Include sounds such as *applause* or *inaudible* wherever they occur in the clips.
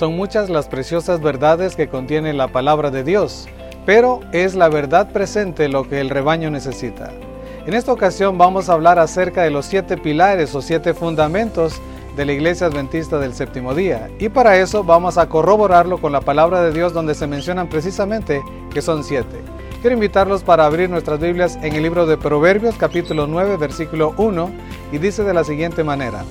Son muchas las preciosas verdades que contiene la palabra de Dios, pero es la verdad presente lo que el rebaño necesita. En esta ocasión vamos a hablar acerca de los siete pilares o siete fundamentos de la Iglesia Adventista del Séptimo Día. Y para eso vamos a corroborarlo con la palabra de Dios donde se mencionan precisamente que son siete. Quiero invitarlos para abrir nuestras Biblias en el libro de Proverbios capítulo 9 versículo 1 y dice de la siguiente manera.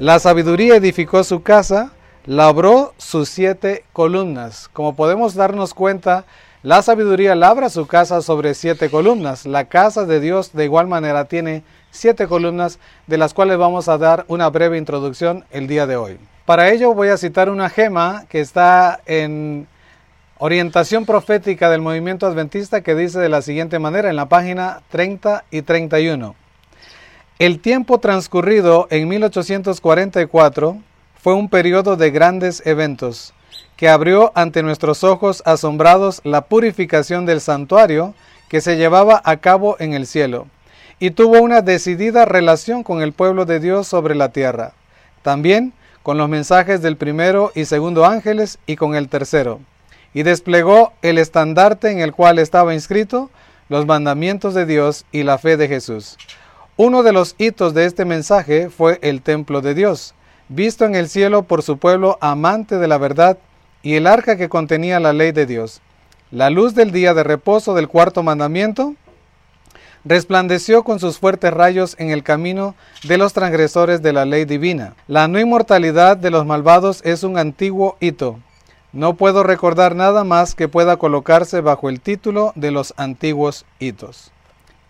La sabiduría edificó su casa, labró sus siete columnas. Como podemos darnos cuenta, la sabiduría labra su casa sobre siete columnas. La casa de Dios de igual manera tiene siete columnas de las cuales vamos a dar una breve introducción el día de hoy. Para ello voy a citar una gema que está en orientación profética del movimiento adventista que dice de la siguiente manera en la página 30 y 31. El tiempo transcurrido en 1844 fue un periodo de grandes eventos que abrió ante nuestros ojos asombrados la purificación del santuario que se llevaba a cabo en el cielo y tuvo una decidida relación con el pueblo de Dios sobre la tierra, también con los mensajes del primero y segundo ángeles y con el tercero, y desplegó el estandarte en el cual estaba inscrito los mandamientos de Dios y la fe de Jesús. Uno de los hitos de este mensaje fue el templo de Dios, visto en el cielo por su pueblo amante de la verdad, y el arca que contenía la ley de Dios. La luz del día de reposo del cuarto mandamiento resplandeció con sus fuertes rayos en el camino de los transgresores de la ley divina. La no inmortalidad de los malvados es un antiguo hito. No puedo recordar nada más que pueda colocarse bajo el título de los antiguos hitos.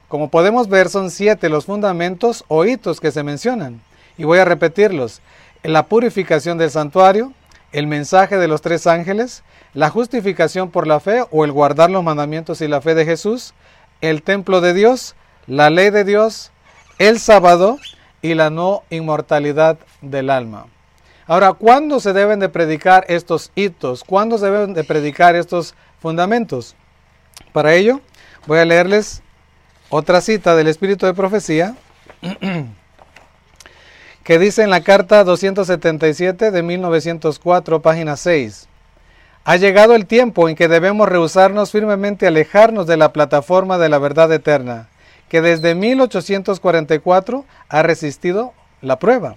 Como podemos ver, son siete los fundamentos o hitos que se mencionan. Y voy a repetirlos. La purificación del santuario, el mensaje de los tres ángeles, la justificación por la fe o el guardar los mandamientos y la fe de Jesús, el templo de Dios, la ley de Dios, el sábado y la no inmortalidad del alma. Ahora, ¿cuándo se deben de predicar estos hitos? ¿Cuándo se deben de predicar estos fundamentos? Para ello, voy a leerles otra cita del Espíritu de Profecía *clears throat* que dice en la carta 277 de 1904, página 6. Ha llegado el tiempo en que debemos rehusarnos firmemente a alejarnos de la plataforma de la verdad eterna, que desde 1844 ha resistido la prueba.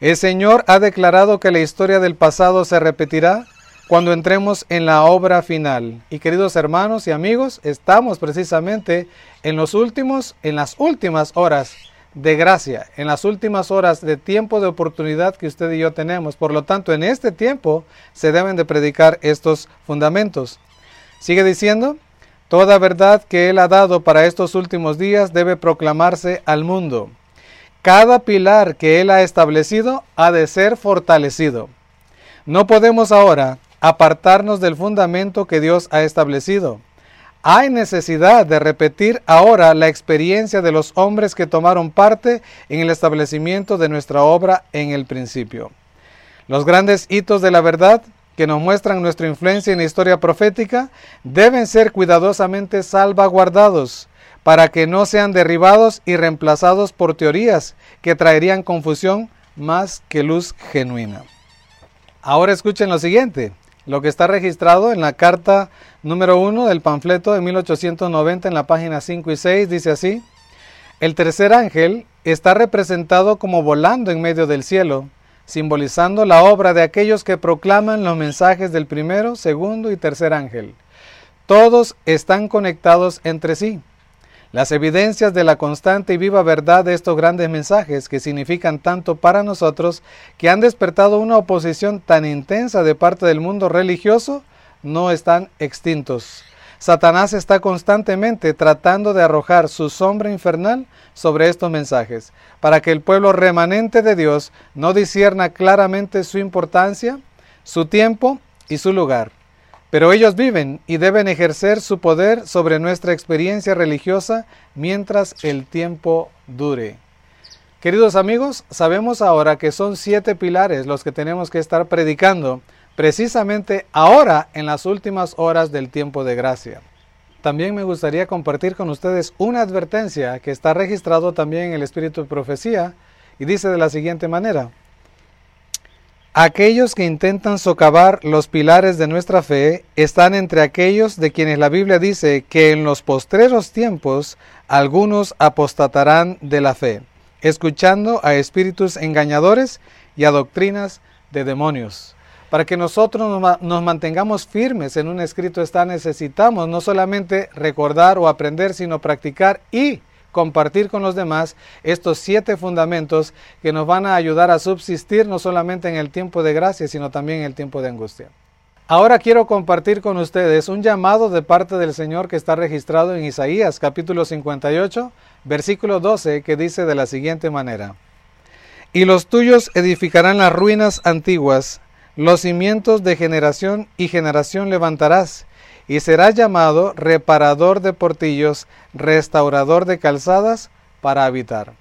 El Señor ha declarado que la historia del pasado se repetirá cuando entremos en la obra final. Y queridos hermanos y amigos, estamos precisamente en los últimos, en las últimas horas de gracia, en las últimas horas de tiempo de oportunidad que usted y yo tenemos. Por lo tanto, en este tiempo se deben de predicar estos fundamentos. Sigue diciendo, toda verdad que Él ha dado para estos últimos días debe proclamarse al mundo. Cada pilar que Él ha establecido ha de ser fortalecido. No podemos ahora apartarnos del fundamento que Dios ha establecido hay necesidad de repetir ahora la experiencia de los hombres que tomaron parte en el establecimiento de nuestra obra en el principio. Los grandes hitos de la verdad que nos muestran nuestra influencia en la historia profética deben ser cuidadosamente salvaguardados para que no sean derribados y reemplazados por teorías que traerían confusión más que luz genuina. Ahora escuchen lo siguiente. Lo que está registrado en la carta número 1 del panfleto de 1890 en la página 5 y 6 dice así, el tercer ángel está representado como volando en medio del cielo, simbolizando la obra de aquellos que proclaman los mensajes del primero, segundo y tercer ángel. Todos están conectados entre sí. Las evidencias de la constante y viva verdad de estos grandes mensajes que significan tanto para nosotros, que han despertado una oposición tan intensa de parte del mundo religioso, no están extintos. Satanás está constantemente tratando de arrojar su sombra infernal sobre estos mensajes, para que el pueblo remanente de Dios no disierna claramente su importancia, su tiempo y su lugar. Pero ellos viven y deben ejercer su poder sobre nuestra experiencia religiosa mientras el tiempo dure. Queridos amigos, sabemos ahora que son siete pilares los que tenemos que estar predicando precisamente ahora en las últimas horas del tiempo de gracia. También me gustaría compartir con ustedes una advertencia que está registrado también en el Espíritu de Profecía y dice de la siguiente manera. Aquellos que intentan socavar los pilares de nuestra fe están entre aquellos de quienes la Biblia dice que en los postreros tiempos algunos apostatarán de la fe, escuchando a espíritus engañadores y a doctrinas de demonios. Para que nosotros nos mantengamos firmes en un escrito está necesitamos no solamente recordar o aprender, sino practicar y compartir con los demás estos siete fundamentos que nos van a ayudar a subsistir no solamente en el tiempo de gracia, sino también en el tiempo de angustia. Ahora quiero compartir con ustedes un llamado de parte del Señor que está registrado en Isaías capítulo 58, versículo 12, que dice de la siguiente manera, Y los tuyos edificarán las ruinas antiguas, los cimientos de generación y generación levantarás, y será llamado reparador de portillos, restaurador de calzadas para habitar.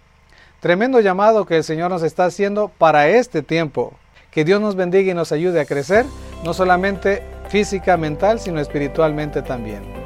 Tremendo llamado que el Señor nos está haciendo para este tiempo. Que Dios nos bendiga y nos ayude a crecer, no solamente física, mental, sino espiritualmente también.